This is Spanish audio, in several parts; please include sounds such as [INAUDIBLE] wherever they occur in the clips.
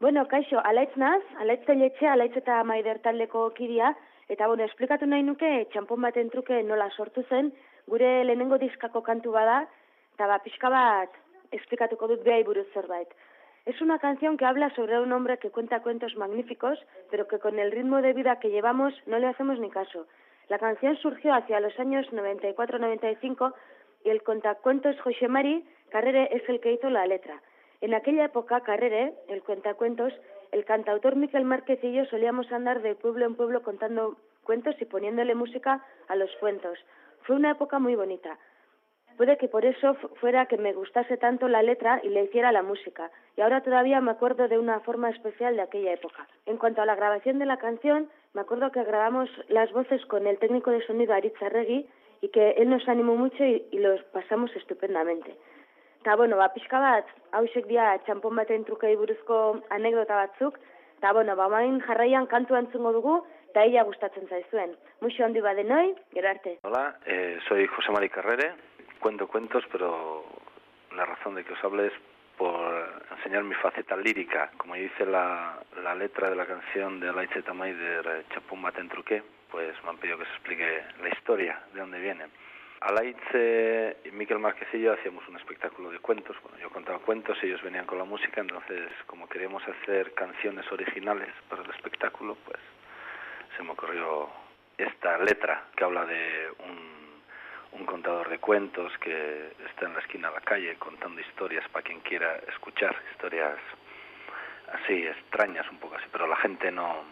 Bueno, kaixo, alaitz naz, alaitz teletxe, alaitz eta maider taldeko kidia, eta bueno, esplikatu nahi nuke txampon baten truke nola sortu zen, gure lehenengo diskako kantu bada, eta ba, pixka bat esplikatuko dut behai buruz zerbait. Es una canción que habla sobre un hombre que cuenta cuentos magníficos, pero que con el ritmo de vida que llevamos no le hacemos ni caso. La canción surgió hacia los años 94-95 y el contacuentos José Mari Carrere es el que hizo la letra. En aquella época, Carrere, el cuentacuentos, el cantautor Miquel Márquez y yo solíamos andar de pueblo en pueblo contando cuentos y poniéndole música a los cuentos. Fue una época muy bonita. Puede que por eso fuera que me gustase tanto la letra y le hiciera la música, y ahora todavía me acuerdo de una forma especial de aquella época. En cuanto a la grabación de la canción, me acuerdo que grabamos las voces con el técnico de sonido Aritz Arregui y que él nos animó mucho y, y los pasamos estupendamente. Ta bueno, ba, pixka bat, hausek dia txampon baten trukei buruzko anekdota batzuk, eta bueno, ba, main jarraian kantu antzungo dugu, eta ella gustatzen zaizuen. Muxo handi badenoi, gero arte. Hola, eh, soy José Mari Carrere, cuento cuentos, pero la razón de que os hable es por enseñar mi faceta lírica. Como dice la, la letra de la canción de Alaitze Tamay de Chapón Baten Truqué, pues me han pedido que se explique la historia, de dónde viene. Alaitze y Miquel Marquesillo hacíamos un espectáculo de cuentos. Bueno, yo contaba cuentos, ellos venían con la música, entonces como queríamos hacer canciones originales para el espectáculo, pues se me ocurrió esta letra que habla de un, un contador de cuentos que está en la esquina de la calle contando historias para quien quiera escuchar, historias así extrañas un poco así, pero la gente no,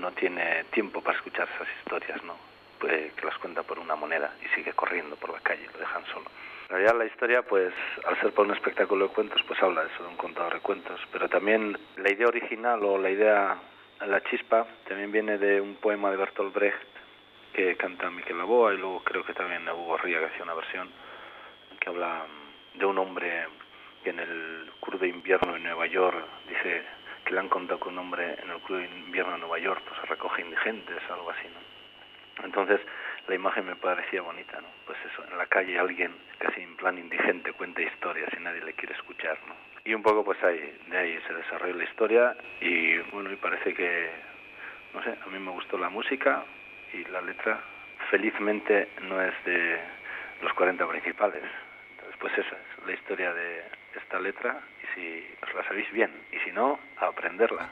no tiene tiempo para escuchar esas historias, ¿no? Eh, que las cuenta por una moneda y sigue corriendo por la calle, lo dejan solo. En realidad la historia, pues, al ser por un espectáculo de cuentos, pues habla de eso, de un contador de cuentos. Pero también la idea original o la idea, la chispa, también viene de un poema de Bertolt Brecht que canta Miquel Laboa y luego creo que también Hugo Ría que hacía una versión que habla de un hombre que en el crudo invierno en Nueva York dice que le han contado que un hombre en el crudo invierno en Nueva York pues recoge indigentes, algo así, ¿no? Entonces la imagen me parecía bonita, ¿no? Pues eso, en la calle alguien casi en plan indigente cuenta historias y nadie le quiere escuchar, ¿no? Y un poco pues ahí, de ahí se desarrolló la historia y bueno, y parece que, no sé, a mí me gustó la música y la letra felizmente no es de los 40 principales. Entonces pues esa es la historia de esta letra y si os la sabéis bien y si no, a aprenderla.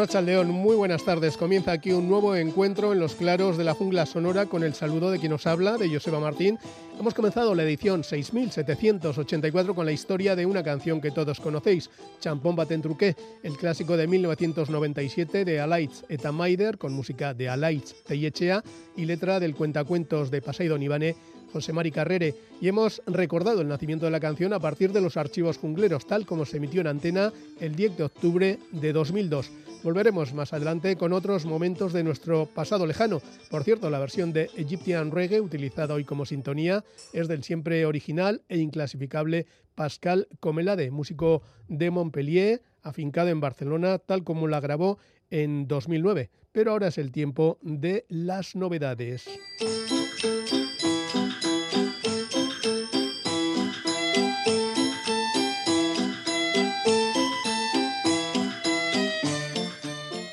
Arracha León, muy buenas tardes. Comienza aquí un nuevo encuentro en los claros de la jungla sonora con el saludo de quien nos habla, de Joseba Martín. Hemos comenzado la edición 6784 con la historia de una canción que todos conocéis, Champón Batentruqué, el clásico de 1997 de Alaitz Etamaider, con música de Alaitz Teyechea y letra del cuentacuentos de Paseidon Ivane José Mari Carrere, y hemos recordado el nacimiento de la canción a partir de los archivos jungleros, tal como se emitió en antena el 10 de octubre de 2002. Volveremos más adelante con otros momentos de nuestro pasado lejano. Por cierto, la versión de Egyptian Reggae utilizada hoy como sintonía es del siempre original e inclasificable Pascal Comelade, músico de Montpellier, afincado en Barcelona, tal como la grabó en 2009. Pero ahora es el tiempo de las novedades.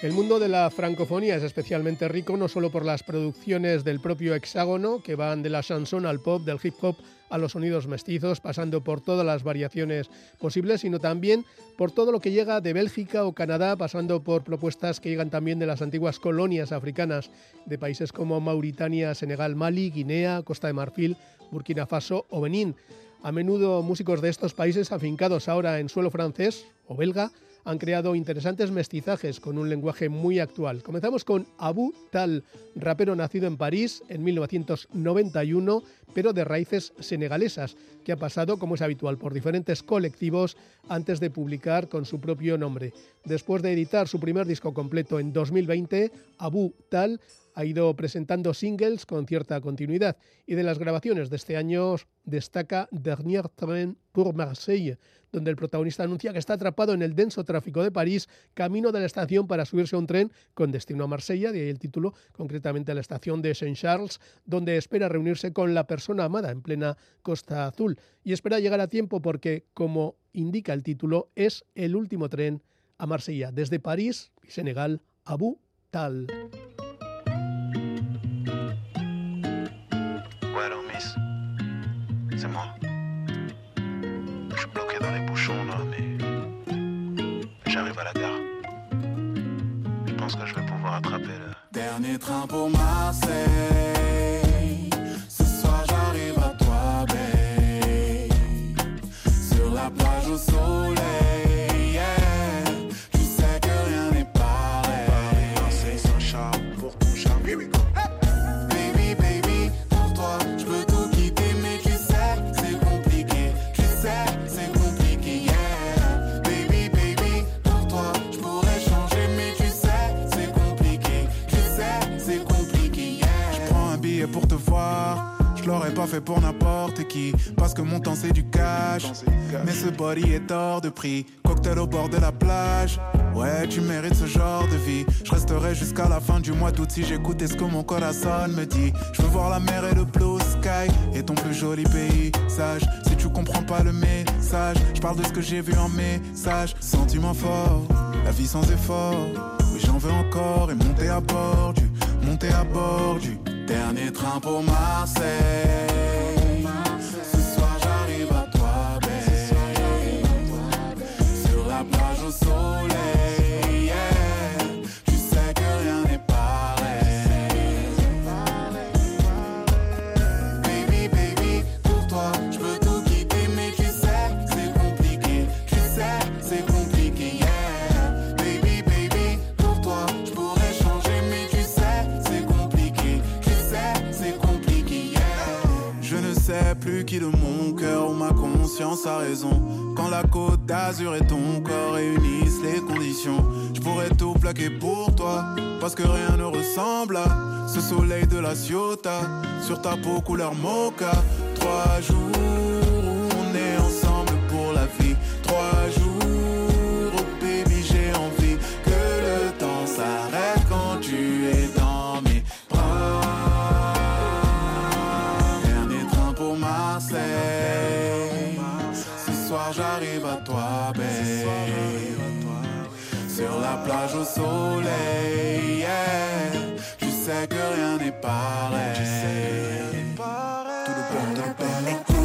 El mundo de la francofonía es especialmente rico no solo por las producciones del propio hexágono, que van de la chanson al pop, del hip hop a los sonidos mestizos, pasando por todas las variaciones posibles, sino también por todo lo que llega de Bélgica o Canadá, pasando por propuestas que llegan también de las antiguas colonias africanas de países como Mauritania, Senegal, Mali, Guinea, Costa de Marfil, Burkina Faso o Benín. A menudo músicos de estos países afincados ahora en suelo francés o belga han creado interesantes mestizajes con un lenguaje muy actual. Comenzamos con Abu Tal, rapero nacido en París en 1991, pero de raíces senegalesas, que ha pasado, como es habitual, por diferentes colectivos antes de publicar con su propio nombre. Después de editar su primer disco completo en 2020, Abu Tal ha ido presentando singles con cierta continuidad y de las grabaciones de este año destaca Dernier Train pour Marseille, donde el protagonista anuncia que está atrapado en el denso tráfico de París, camino de la estación para subirse a un tren con destino a Marsella, de ahí el título, concretamente a la estación de Saint-Charles, donde espera reunirse con la persona amada en plena Costa Azul. Y espera llegar a tiempo porque, como indica el título, es el último tren a Marsella, desde París y Senegal, Abu Tal. C'est moi. Je suis bloqué dans les bouchons là, mais j'arrive à la gare. Je pense que je vais pouvoir attraper le dernier train pour Marseille. Ce soir j'arrive à toi, babe. Sur la plage au soleil. L'aurais pas fait pour n'importe qui. Parce que mon temps c'est du cash. Mais ce body est hors de prix. Cocktail au bord de la plage. Ouais, tu mérites ce genre de vie. Je resterai jusqu'à la fin du mois d'août si j'écoutais ce que mon corazon me dit. Je veux voir la mer et le blue sky. Et ton plus joli paysage. Si tu comprends pas le message, je parle de ce que j'ai vu en message. Sentiment fort, la vie sans effort. Oui, j'en veux encore et monter à bord du, monter à bord du. Dernier train pour Marseille. Ce soir j'arrive à toi, babe. Sur la plage au soleil. Qui de mon cœur ou ma conscience a raison. Quand la côte d'Azur et ton corps réunissent les conditions, je pourrais tout plaquer pour toi, parce que rien ne ressemble à ce soleil de la Ciota, sur ta peau couleur mocha. Trois jours, sais que rien n'est pareil. Je sais que rien n'est pareil. Tout le monde est t'appelle.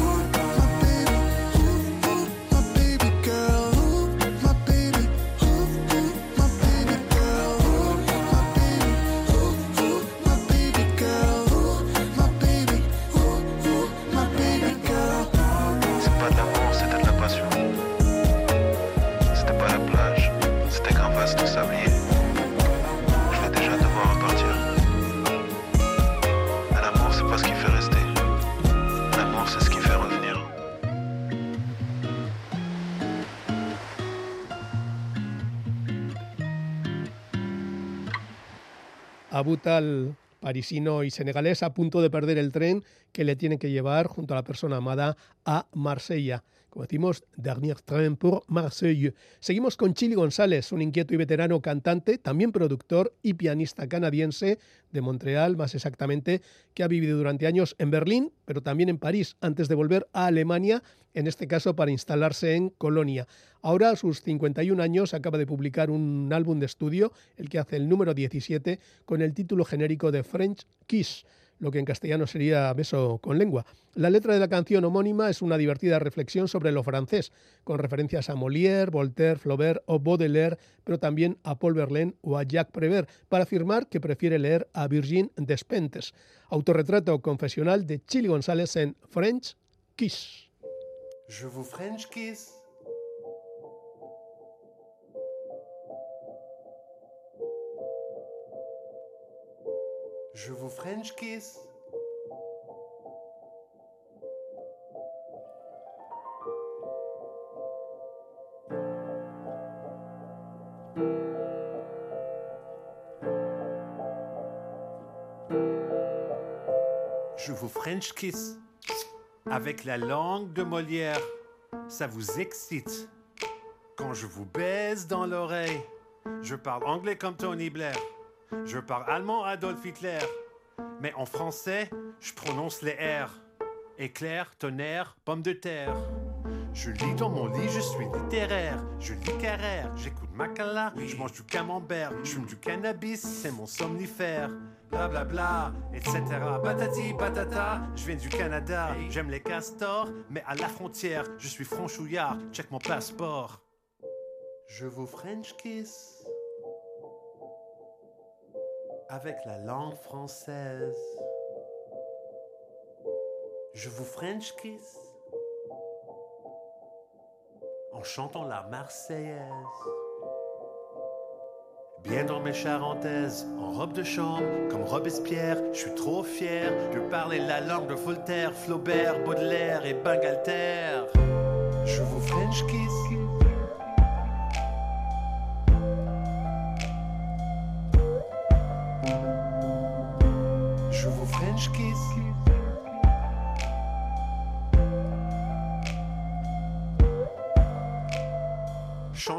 Abutal parisino y senegalés a punto de perder el tren que le tiene que llevar junto a la persona amada a Marsella como decimos, Dernier Train pour Marseille. Seguimos con Chili González, un inquieto y veterano cantante, también productor y pianista canadiense de Montreal, más exactamente, que ha vivido durante años en Berlín, pero también en París, antes de volver a Alemania, en este caso para instalarse en Colonia. Ahora, a sus 51 años, acaba de publicar un álbum de estudio, el que hace el número 17, con el título genérico de French Kiss lo que en castellano sería beso con lengua. La letra de la canción homónima es una divertida reflexión sobre lo francés, con referencias a Molière, Voltaire, Flaubert o Baudelaire, pero también a Paul Verlaine o a Jacques Prévert, para afirmar que prefiere leer a Virgin Despentes. Autorretrato confesional de Chili González en French Kiss. Je vous French kiss. Je vous French kiss. Je vous French kiss avec la langue de Molière. Ça vous excite. Quand je vous baise dans l'oreille, je parle anglais comme Tony Blair. Je parle allemand Adolf Hitler, mais en français, je prononce les R. Éclair, tonnerre, pomme de terre. Je lis dans mon lit, je suis littéraire. Je lis Carrère, j'écoute Macala, je mange du camembert, je fume du cannabis, c'est mon somnifère. Bla bla bla, etc. Patati patata, je viens du Canada. J'aime les castors, mais à la frontière, je suis franchouillard. Check mon passeport. Je vous French kiss avec la langue française. Je vous French kiss en chantant la Marseillaise. Bien dans mes charentaises, en robe de chambre, comme Robespierre, je suis trop fier de parler la langue de Voltaire, Flaubert, Baudelaire et Bangalter. Je vous French kiss.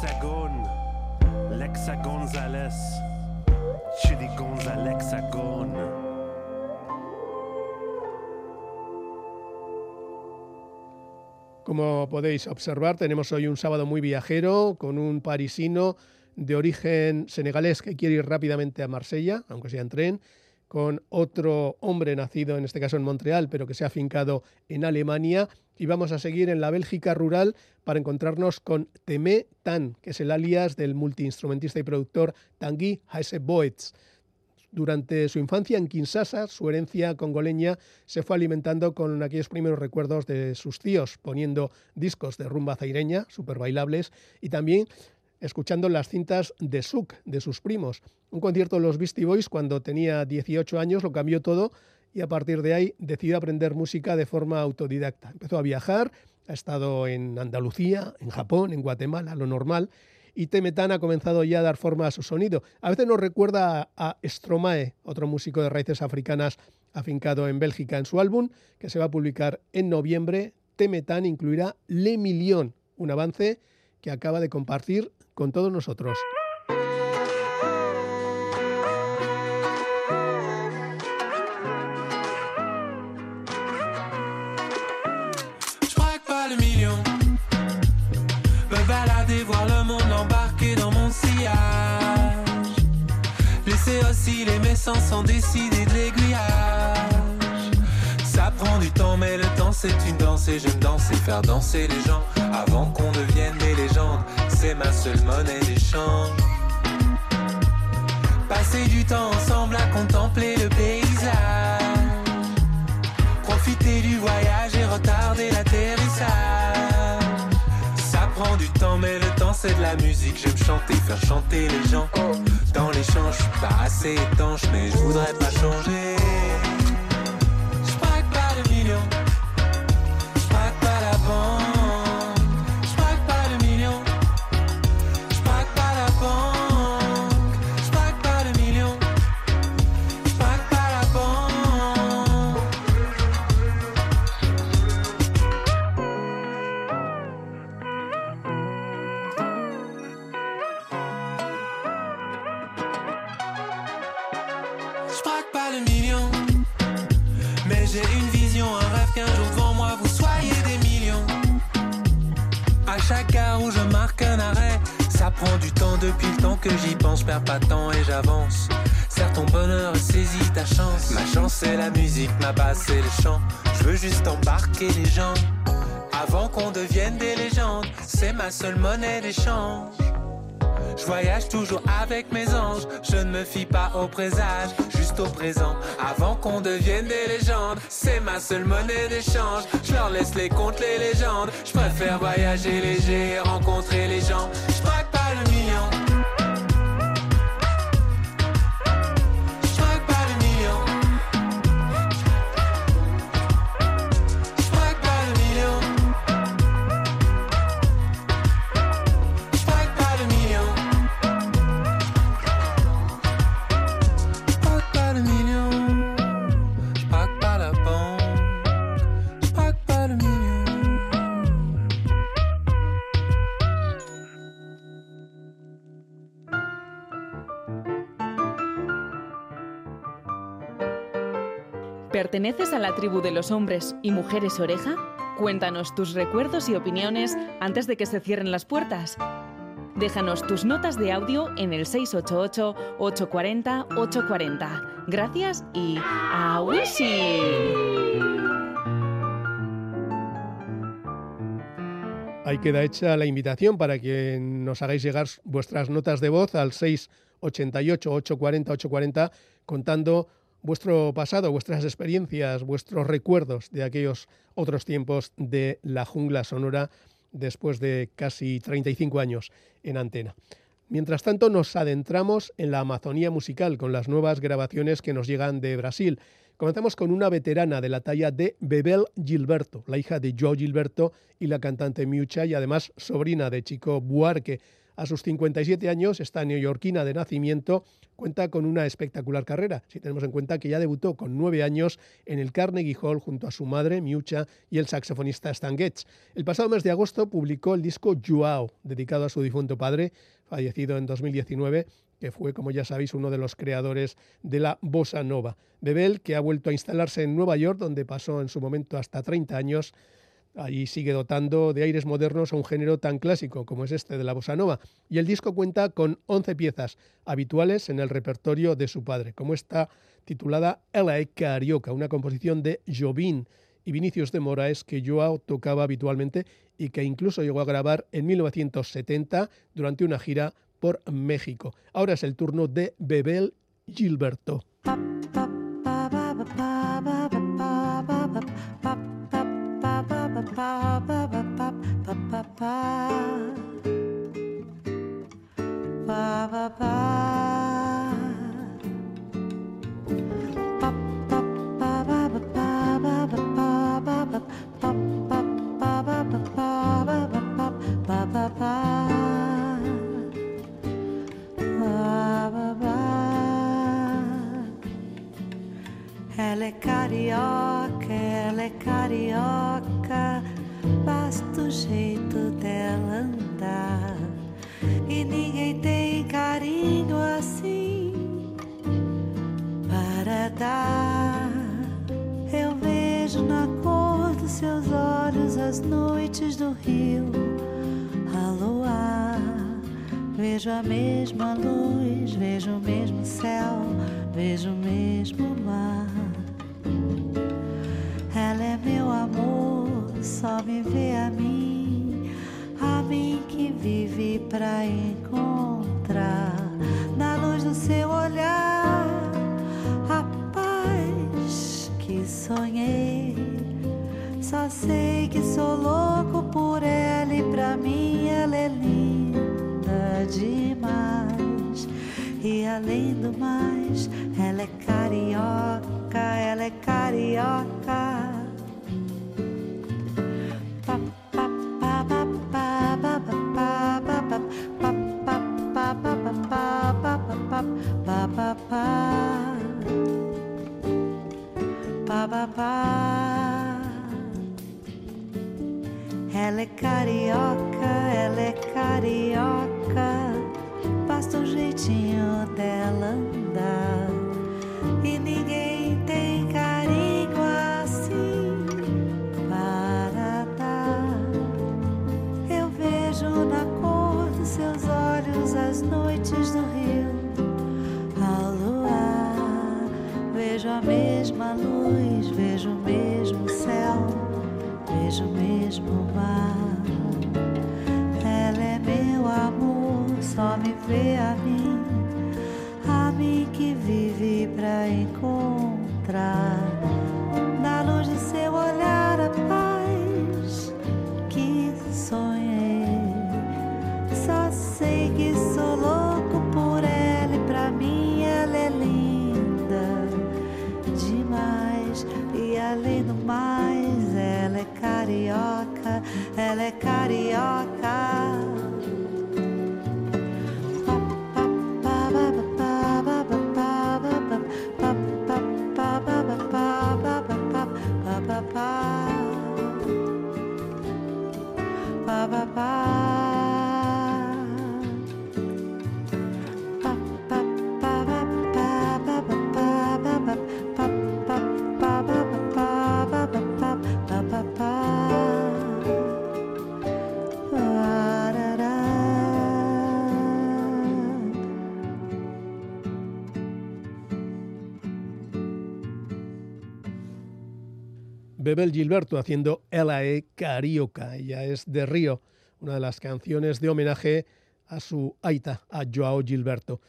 L'hexagone, l'hexagonzales, Chili Gonzalexagone. Como podéis observar, tenemos hoy un sábado muy viajero con un parisino de origen senegalés que quiere ir rápidamente a Marsella, aunque sea en tren, con otro hombre nacido, en este caso en Montreal, pero que se ha afincado en Alemania. Y vamos a seguir en la Bélgica rural para encontrarnos con Temé Tan, que es el alias del multiinstrumentista y productor Tanguy Boetz. Durante su infancia en Kinshasa, su herencia congoleña se fue alimentando con aquellos primeros recuerdos de sus tíos, poniendo discos de rumba zaireña, súper bailables, y también escuchando las cintas de Suk, de sus primos. Un concierto de los Beastie Boys cuando tenía 18 años lo cambió todo y a partir de ahí decidió aprender música de forma autodidacta. Empezó a viajar, ha estado en Andalucía, en Japón, en Guatemala, lo normal, y Temetán ha comenzado ya a dar forma a su sonido. A veces nos recuerda a Stromae, otro músico de raíces africanas afincado en Bélgica. En su álbum, que se va a publicar en noviembre, Temetán incluirá Le Million, un avance que acaba de compartir con todos nosotros. voir le monde embarqué dans mon sillage. Laisser aussi les méchants sans décider de l'aiguillage. Ça prend du temps, mais le c'est une danse et j'aime danser, faire danser les gens avant qu'on devienne des légendes. C'est ma seule monnaie d'échange. Passer du temps ensemble à contempler le paysage. Profiter du voyage et retarder l'atterrissage. Ça prend du temps, mais le temps c'est de la musique. J'aime chanter, faire chanter les gens. Dans champs, je suis pas assez étanche, mais je voudrais pas changer. Seule monnaie d'échange. Je voyage toujours avec mes anges, je ne me fie pas au présage, juste au présent, avant qu'on devienne des légendes. C'est ma seule monnaie d'échange, je leur laisse les comptes, les légendes. Je préfère voyager léger rencontrer les gens. Je pas le million. ¿Perteneces a la tribu de los hombres y mujeres oreja? Cuéntanos tus recuerdos y opiniones antes de que se cierren las puertas. Déjanos tus notas de audio en el 688-840-840. Gracias y a Wishi. Ahí queda hecha la invitación para que nos hagáis llegar vuestras notas de voz al 688-840-840 contando vuestro pasado, vuestras experiencias, vuestros recuerdos de aquellos otros tiempos de la jungla sonora después de casi 35 años en antena. Mientras tanto, nos adentramos en la Amazonía musical con las nuevas grabaciones que nos llegan de Brasil. Comenzamos con una veterana de la talla de Bebel Gilberto, la hija de Joe Gilberto y la cantante Miucha y además sobrina de Chico Buarque. A sus 57 años, esta neoyorquina de nacimiento cuenta con una espectacular carrera, si tenemos en cuenta que ya debutó con nueve años en el Carnegie Hall junto a su madre, Miucha, y el saxofonista Stan Getz. El pasado mes de agosto publicó el disco Joao, dedicado a su difunto padre, fallecido en 2019, que fue, como ya sabéis, uno de los creadores de la bossa nova. Bebel, que ha vuelto a instalarse en Nueva York, donde pasó en su momento hasta 30 años, Ahí sigue dotando de aires modernos a un género tan clásico como es este de la bossa nova. Y el disco cuenta con 11 piezas habituales en el repertorio de su padre, como esta titulada LA Carioca, una composición de Jobim y Vinicius de Moraes que Joao tocaba habitualmente y que incluso llegó a grabar en 1970 durante una gira por México. Ahora es el turno de Bebel Gilberto. pa pa pa pa Ela é carioca, ela é carioca. Basta o jeito dela andar. E ninguém tem carinho assim para dar. Eu vejo na cor dos seus olhos as noites do rio, a luar. Vejo a mesma luz, vejo o mesmo céu, vejo o mesmo mar. Ela é meu amor, só me vê a mim, a mim que vive pra encontrar na luz do seu olhar a paz que sonhei. Só sei que sou louco por ela e pra mim ela é linda demais. E além do mais, ela é carioca, ela é carioca. Bebel Gilberto haciendo L.A.E. Carioca. Ella es de Río, una de las canciones de homenaje a su aita, a Joao Gilberto.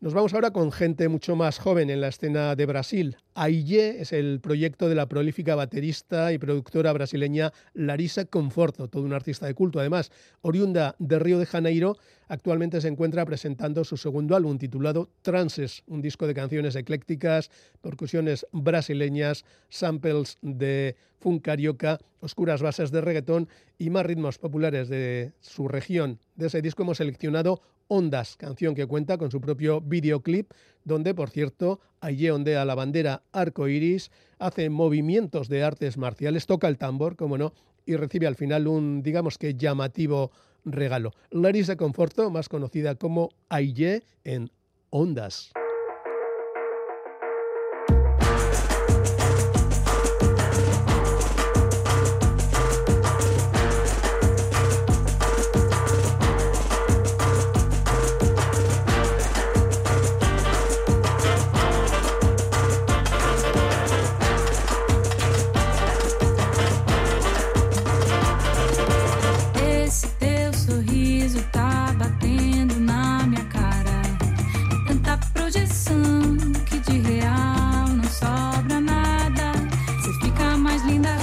Nos vamos ahora con gente mucho más joven en la escena de Brasil. Aille es el proyecto de la prolífica baterista y productora brasileña Larissa Conforto, todo un artista de culto además. Oriunda de Río de Janeiro, actualmente se encuentra presentando su segundo álbum titulado Trances, un disco de canciones eclécticas, percusiones brasileñas, samples de funk carioca, oscuras bases de reggaetón y más ritmos populares de su región. De ese disco hemos seleccionado Ondas, canción que cuenta con su propio videoclip, donde, por cierto, Aye ondea la bandera arco iris, hace movimientos de artes marciales, toca el tambor, como no, y recibe al final un, digamos que llamativo regalo. Larissa Conforto, más conocida como Aye en Ondas. más linda.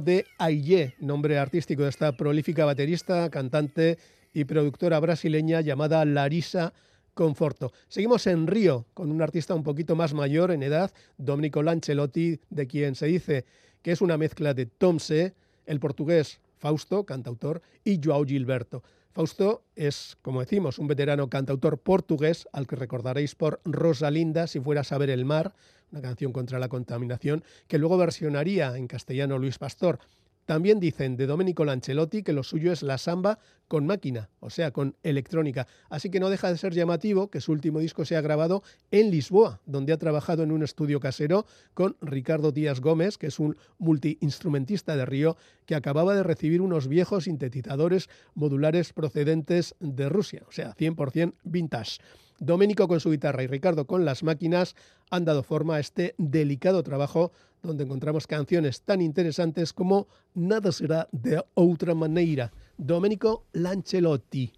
De Aye, nombre artístico de esta prolífica baterista, cantante y productora brasileña llamada Larissa Conforto. Seguimos en Río con un artista un poquito más mayor en edad, Domenico Lancelotti, de quien se dice que es una mezcla de Tomse, el portugués Fausto, cantautor, y Joao Gilberto. Fausto es, como decimos, un veterano cantautor portugués al que recordaréis por Rosalinda si fuera a saber el mar, una canción contra la contaminación, que luego versionaría en castellano Luis Pastor. También dicen de Domenico Lancelotti que lo suyo es la samba con máquina, o sea, con electrónica. Así que no deja de ser llamativo que su último disco sea grabado en Lisboa, donde ha trabajado en un estudio casero con Ricardo Díaz Gómez, que es un multiinstrumentista de Río que acababa de recibir unos viejos sintetizadores modulares procedentes de Rusia, o sea, 100% vintage. Domenico con su guitarra y Ricardo con las máquinas han dado forma a este delicado trabajo donde encontramos canciones tan interesantes como Nada será de otra manera. Domenico Lancelotti.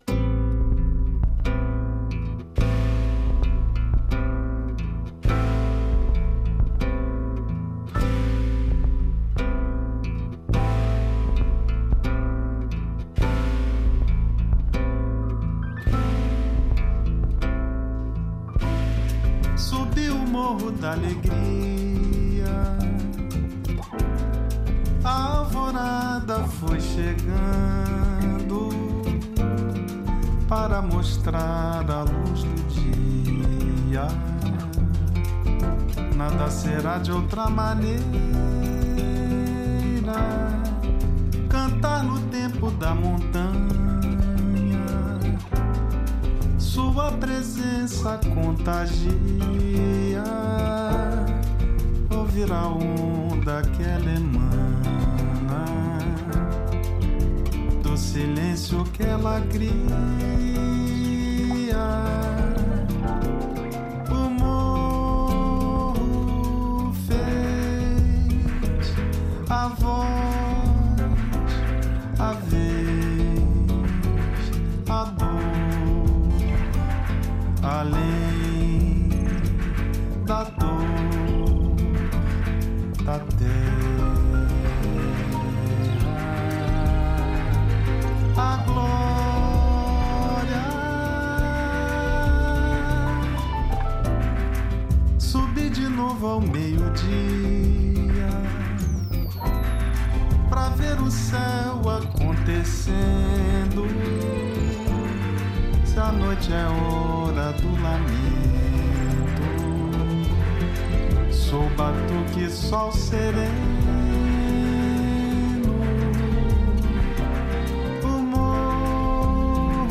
Alegria. A alvorada foi chegando para mostrar a luz do dia. Nada será de outra maneira. Cantar no tempo da montanha sua presença contagia. Ouvir a onda que ela emana, do silêncio que ela cria. céu acontecendo. Se a noite é hora do lamento, sou batuque, sol sereno. O morro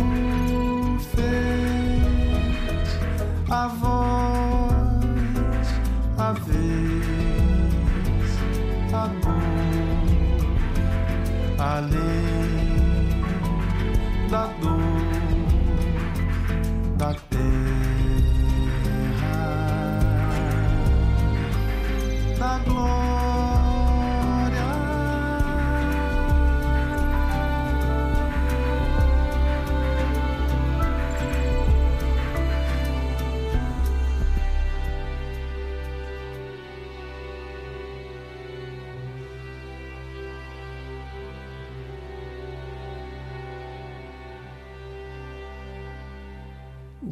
fez a voz a vez. I live.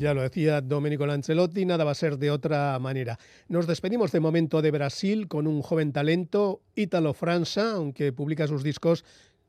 Ya lo decía Domenico Lancelotti, nada va a ser de otra manera. Nos despedimos de momento de Brasil con un joven talento, Ítalo França, aunque publica sus discos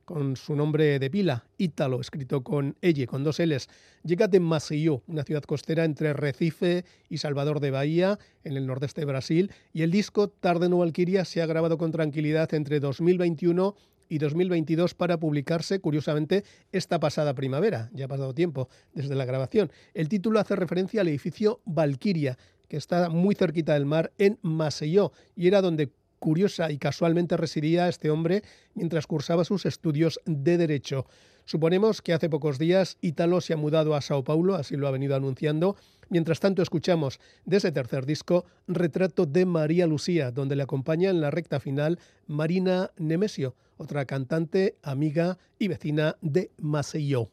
con su nombre de pila, Ítalo, escrito con elle, con dos L's. Llega de Maceió, una ciudad costera entre Recife y Salvador de Bahía, en el nordeste de Brasil, y el disco Tarde no Valquiria se ha grabado con tranquilidad entre 2021 y 2022 para publicarse, curiosamente, esta pasada primavera. Ya ha pasado tiempo desde la grabación. El título hace referencia al edificio Valquiria, que está muy cerquita del mar en Maceió, y era donde curiosa y casualmente residía este hombre mientras cursaba sus estudios de Derecho. Suponemos que hace pocos días Ítalo se ha mudado a Sao Paulo, así lo ha venido anunciando. Mientras tanto, escuchamos de ese tercer disco Retrato de María Lucía, donde le acompaña en la recta final Marina Nemesio, otra cantante, amiga y vecina de Maceió.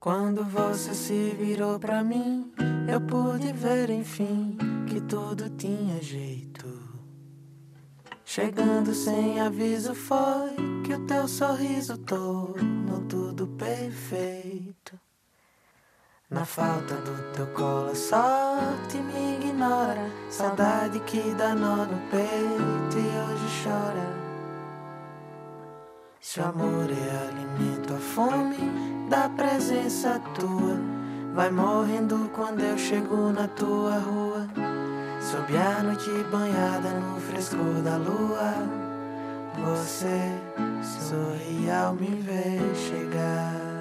Quando você se virou para mim, eu pude ver enfim que tudo tinha jeito. Chegando sem aviso foi que o teu sorriso tornou tudo perfeito. Na falta do teu colo, a sorte me ignora. Saudade que dá nó no peito e hoje chora. Se o amor é alimento, a fome da presença tua vai morrendo quando eu chego na tua rua. Sob a noite banhada no frescor da lua, você sorri ao me ver chegar.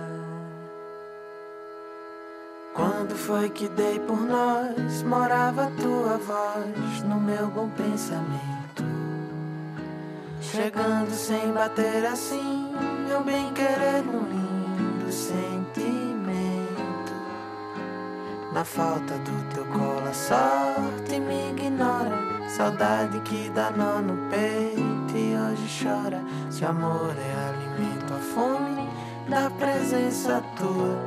Quando foi que dei por nós, morava tua voz no meu bom pensamento. Chegando sem bater assim, meu bem querer um lindo sentimento. Na falta do teu colo, a sorte me ignora. Saudade que dá nó no peito e hoje chora. Se amor é alimento, a fome da presença tua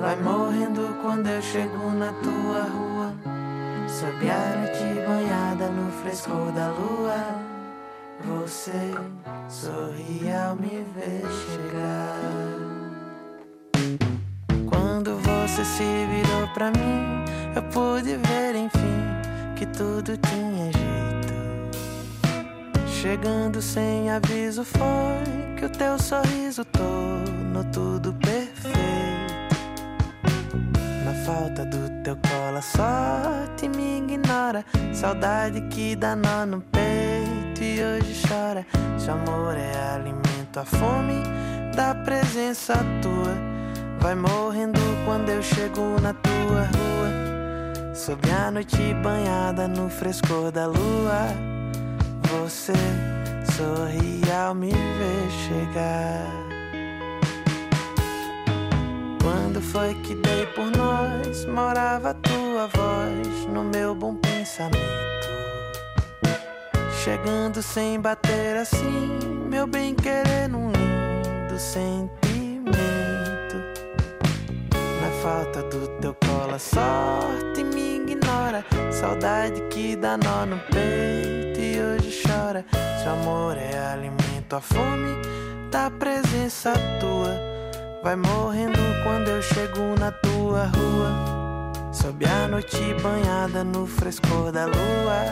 vai morrendo quando eu chego na tua rua. Sob a noite banhada no frescor da lua, você sorri ao me ver chegar. Quando você se virou pra mim, eu pude ver enfim que tudo tinha jeito. Chegando sem aviso foi que o teu sorriso tornou tudo perfeito. Na falta do teu colo, a sorte me ignora. Saudade que dá nó no peito e hoje chora. Se amor é alimento, a fome da presença tua vai morrendo quando eu chego na tua rua. Sob a noite banhada no frescor da lua, você sorri ao me ver chegar. Quando foi que dei por nós, morava tua voz no meu bom pensamento. Chegando sem bater assim, meu bem querer num lindo sentimento falta do teu colo, a sorte me Saudade que dá nó no peito e hoje chora. Se amor é alimento, a fome da presença tua vai morrendo quando eu chego na tua rua. Sob a noite banhada no frescor da lua,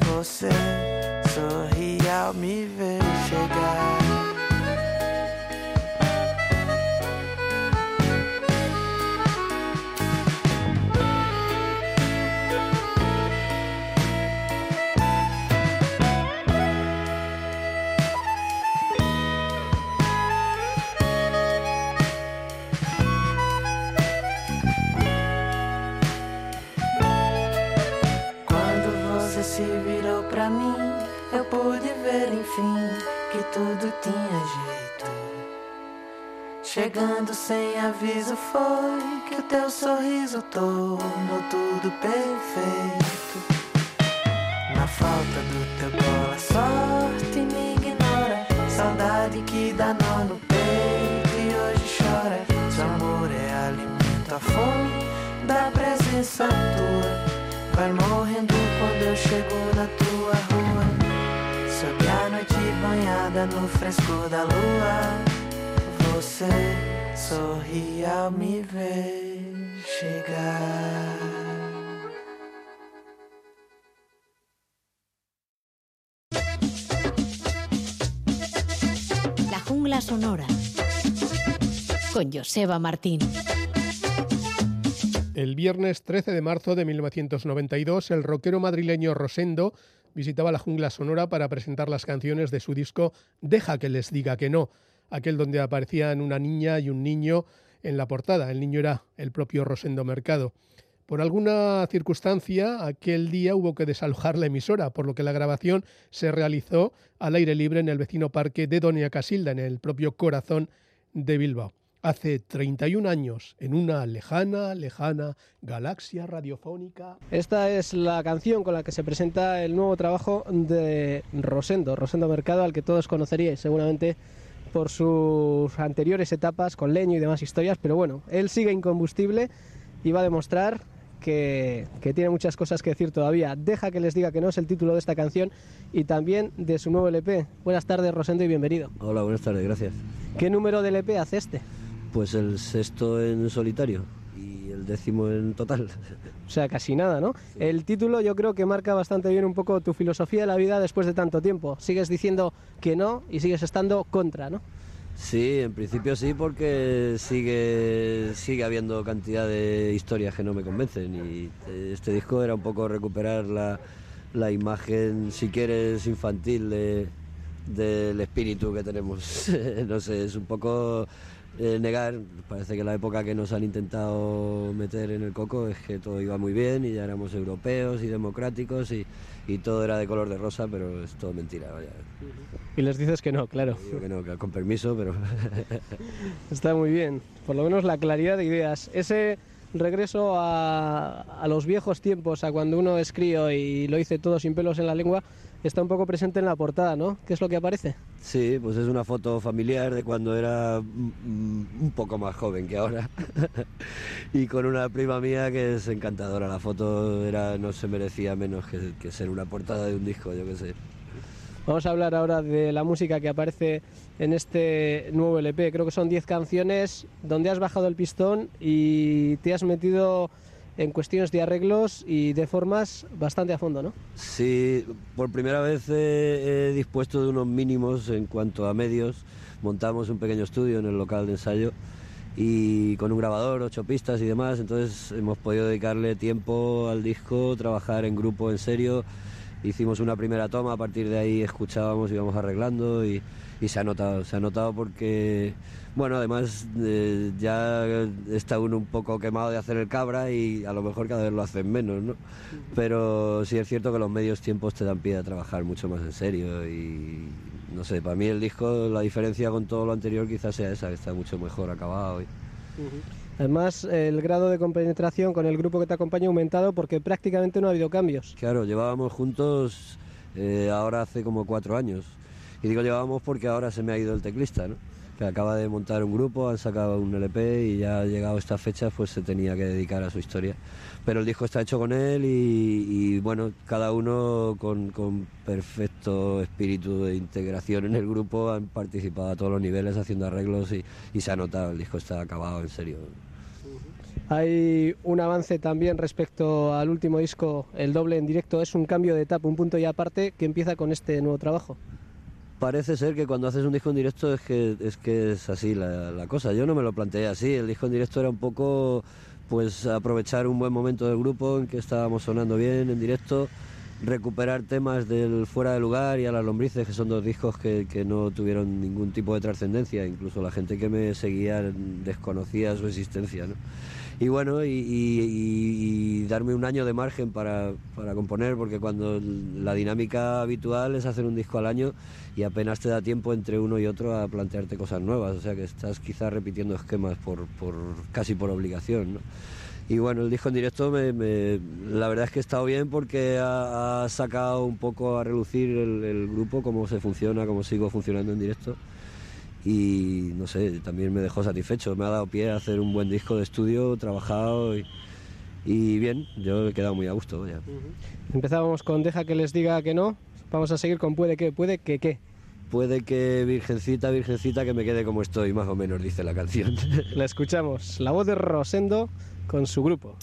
você sorri ao me ver chegar. Chegando sem aviso foi que o teu sorriso tornou tudo perfeito. Na falta do teu colo, a sorte me ignora. Saudade que dá nó no peito e hoje chora. Se amor é alimento, a fome da presença tua. Vai morrendo quando eu chego na tua rua. Sob a noite banhada no frescor da lua, você sorri ao me ver chegar. La jungla sonora con Joseba Martín. El viernes 13 de marzo de 1992, el rockero madrileño Rosendo visitaba la jungla sonora para presentar las canciones de su disco Deja que les diga que no, aquel donde aparecían una niña y un niño en la portada. El niño era el propio Rosendo Mercado. Por alguna circunstancia, aquel día hubo que desalojar la emisora, por lo que la grabación se realizó al aire libre en el vecino parque de Doña Casilda, en el propio corazón de Bilbao hace 31 años en una lejana, lejana galaxia radiofónica. Esta es la canción con la que se presenta el nuevo trabajo de Rosendo, Rosendo Mercado, al que todos conoceríais seguramente por sus anteriores etapas con leño y demás historias, pero bueno, él sigue incombustible y va a demostrar que, que, tiene muchas cosas que decir todavía. Deja que les diga que no es el título de esta canción y también de su nuevo LP. Buenas tardes, Rosendo, y bienvenido. Hola, buenas tardes, gracias. ¿Qué número de LP hace este? Pues el sexto en solitario el décimo en total. O sea, casi nada, ¿no? Sí. El título yo creo que marca bastante bien un poco tu filosofía de la vida después de tanto tiempo. Sigues diciendo que no y sigues estando contra, ¿no? Sí, en principio sí, porque sigue, sigue habiendo cantidad de historias que no me convencen y este disco era un poco recuperar la, la imagen, si quieres, infantil de, del espíritu que tenemos. [LAUGHS] no sé, es un poco eh, negar, parece que la época que nos han intentado meter en el coco es que todo iba muy bien y ya éramos europeos y democráticos y, y todo era de color de rosa, pero es todo mentira. Vaya. Y les dices que no, claro. Digo que no, que con permiso, pero... [LAUGHS] Está muy bien, por lo menos la claridad de ideas. Ese regreso a, a los viejos tiempos, a cuando uno es crío y lo hice todo sin pelos en la lengua, está un poco presente en la portada, ¿no? ¿Qué es lo que aparece? Sí, pues es una foto familiar de cuando era un poco más joven que ahora. [LAUGHS] y con una prima mía que es encantadora. La foto era, no se merecía menos que, que ser una portada de un disco, yo qué sé. Vamos a hablar ahora de la música que aparece en este nuevo LP. Creo que son 10 canciones donde has bajado el pistón y te has metido en cuestiones de arreglos y de formas bastante a fondo, ¿no? Sí, por primera vez he, he, dispuesto de unos mínimos en cuanto a medios. Montamos un pequeño estudio en el local de ensayo y con un grabador, ocho pistas y demás, entonces hemos podido dedicarle tiempo al disco, trabajar en grupo en serio. Hicimos una primera toma, a partir de ahí escuchábamos, íbamos arreglando y, y se ha notado, se ha notado porque, bueno, además eh, ya está uno un poco quemado de hacer el cabra y a lo mejor cada vez lo hacen menos, ¿no? Pero sí es cierto que los medios tiempos te dan pie a trabajar mucho más en serio y, no sé, para mí el disco, la diferencia con todo lo anterior quizás sea esa, que está mucho mejor acabado. Y... Además, el grado de compenetración con el grupo que te acompaña ha aumentado porque prácticamente no ha habido cambios. Claro, llevábamos juntos eh, ahora hace como cuatro años. Y digo llevábamos porque ahora se me ha ido el teclista, ¿no? que acaba de montar un grupo, han sacado un LP y ya ha llegado esta fecha pues se tenía que dedicar a su historia. Pero el disco está hecho con él y, y bueno, cada uno con, con, perfecto espíritu de integración en el grupo han participado a todos los niveles haciendo arreglos y, y se ha notado, el disco está acabado en serio. Hay un avance también respecto al último disco, el doble en directo, es un cambio de etapa, un punto y aparte que empieza con este nuevo trabajo parece ser que cuando haces un disco en directo es que es, que es así la, cosa. Yo no me lo planteé así. El disco en directo era un poco pues aprovechar un buen momento del grupo en que estábamos sonando bien en directo, recuperar temas del fuera de lugar y a las lombrices, que son dos discos que, que no tuvieron ningún tipo de trascendencia. Incluso la gente que me seguía desconocía su existencia. ¿no? Y bueno, y, darme un año de margen para, para, componer, porque cuando la dinámica habitual es hacer un disco al año y apenas te da tiempo entre uno y otro a plantearte cosas nuevas, o sea que estás quizás repitiendo esquemas por, por casi por obligación. ¿no? Y bueno, el disco en directo me, la verdad es que ha estado bien porque ha, sacado un poco a relucir el, el grupo, cómo se funciona, cómo sigo funcionando en directo y no sé, también me dejó satisfecho, me ha dado pie a hacer un buen disco de estudio, trabajado y, y bien, yo he quedado muy a gusto. Ya. Empezábamos con Deja que les diga que no, vamos a seguir con Puede que, puede que qué. puede que Virgencita, Virgencita, que me quede como estoy, más o menos, dice la canción. La escuchamos, la voz de Rosendo con su grupo.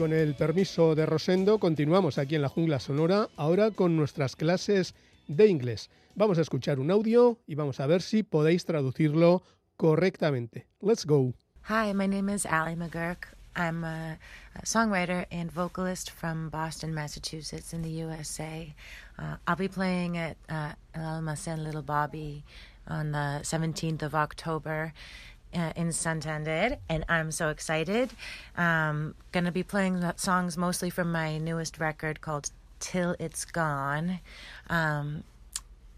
Con el permiso de Rosendo, continuamos aquí en la jungla sonora, ahora con nuestras clases de inglés. Vamos a escuchar un audio y vamos a ver si podéis traducirlo correctamente. Let's go. Hi, my name is Allie McGurk. I'm a, songwriter and vocalist from Boston, Massachusetts, in the USA. Uh, I'll be playing at uh, El Almacén Little Bobby on the 17th of October in Santander, and I'm so excited. Um, gonna be playing songs mostly from my newest record called Till It's Gone. Um,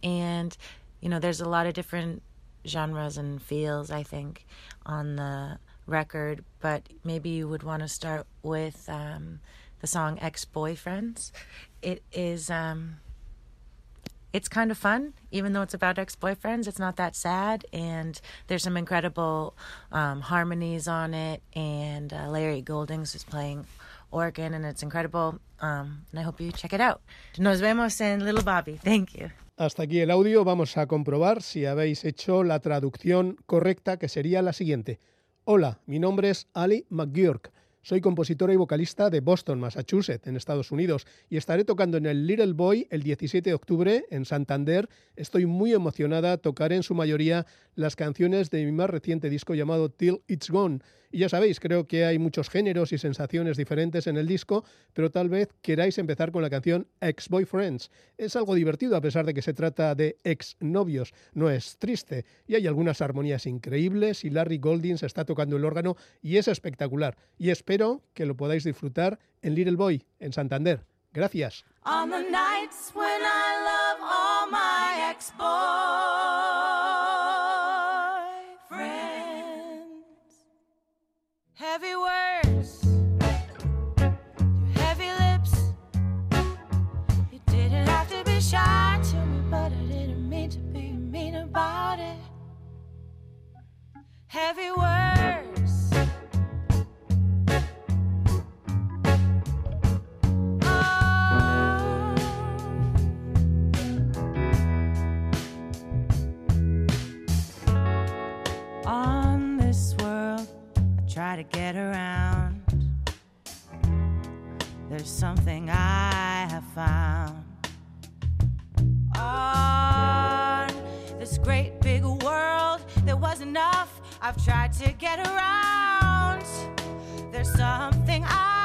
and, you know, there's a lot of different genres and feels, I think, on the record, but maybe you would want to start with um, the song Ex Boyfriends. It is. Um, it's kind of fun, even though it's about ex boyfriends. It's not that sad, and there's some incredible um, harmonies on it. And uh, Larry Goldings is playing organ, and it's incredible. Um, and I hope you check it out. Nos vemos en Little Bobby. Thank you. Hasta aquí el audio, vamos a comprobar si habéis hecho la traducción correcta, que sería la siguiente. Hola, mi nombre es Ali McGurk. Soy compositora y vocalista de Boston, Massachusetts, en Estados Unidos, y estaré tocando en el Little Boy el 17 de octubre en Santander. Estoy muy emocionada, tocaré en su mayoría las canciones de mi más reciente disco llamado Till It's Gone. Y ya sabéis, creo que hay muchos géneros y sensaciones diferentes en el disco, pero tal vez queráis empezar con la canción Ex Boyfriends. Es algo divertido a pesar de que se trata de ex novios, no es triste, y hay algunas armonías increíbles y Larry Golding se está tocando el órgano y es espectacular. Y espero que lo podáis disfrutar en Little Boy, en Santander. Gracias. Heavy words. Oh. On this world, I try to get around. There's something I have found. On this great big world, there was enough I've tried to get around. There's something I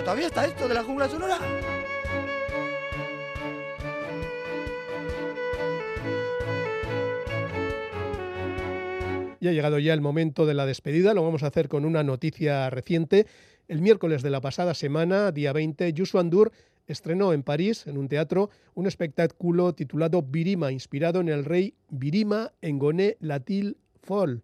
Todavía está esto de la jungla sonora. Y ha llegado ya el momento de la despedida. Lo vamos a hacer con una noticia reciente. El miércoles de la pasada semana, día 20, Yusu Andur estrenó en París, en un teatro, un espectáculo titulado Virima, inspirado en el rey Virima Engoné Latil Fol,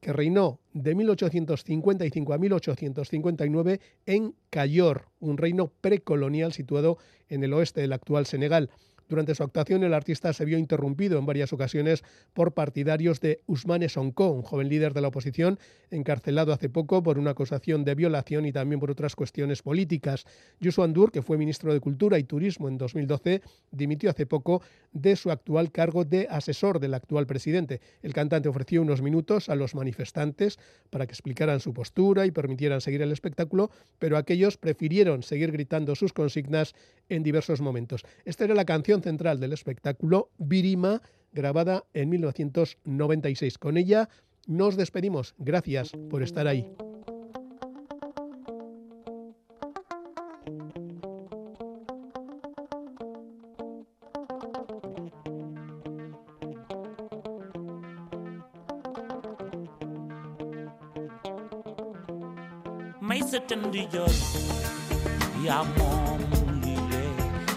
que reinó de 1855 a 1859 en Cayor, un reino precolonial situado en el oeste del actual Senegal. Durante su actuación, el artista se vio interrumpido en varias ocasiones por partidarios de Ousmane Sonko, un joven líder de la oposición encarcelado hace poco por una acusación de violación y también por otras cuestiones políticas. Youssou Andour, que fue ministro de Cultura y Turismo en 2012, dimitió hace poco de su actual cargo de asesor del actual presidente. El cantante ofreció unos minutos a los manifestantes para que explicaran su postura y permitieran seguir el espectáculo, pero aquellos prefirieron seguir gritando sus consignas en diversos momentos. Esta era la canción central del espectáculo, Virima, grabada en 1996. Con ella nos despedimos. Gracias por estar ahí.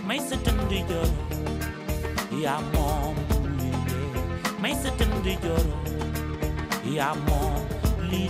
may sa tënd joro yaa moom lii may sa tënd joro yaa moom lii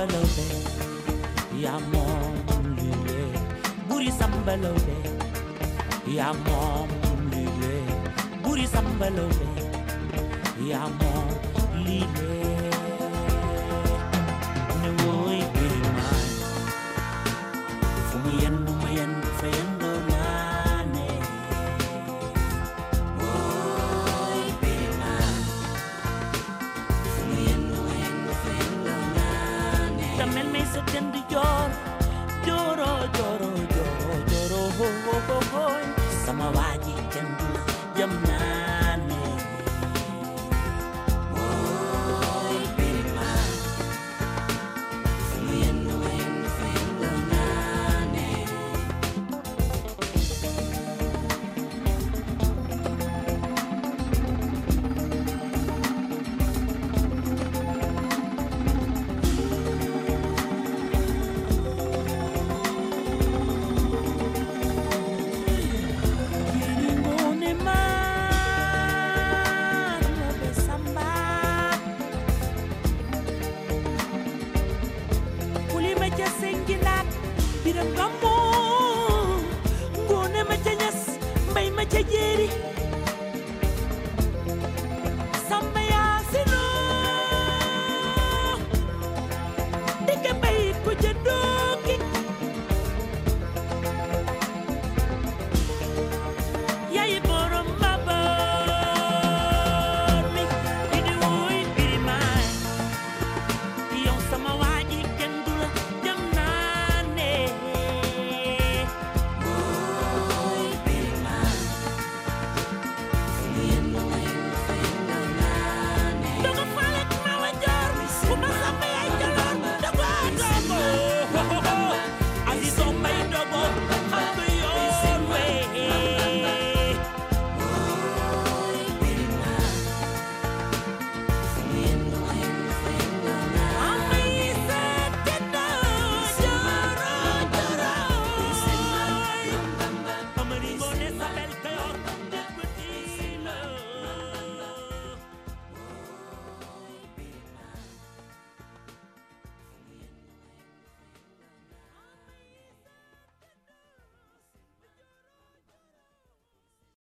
sambalobe ya mom lule buri sambalobe ya mom lule buri sambalobe ya mom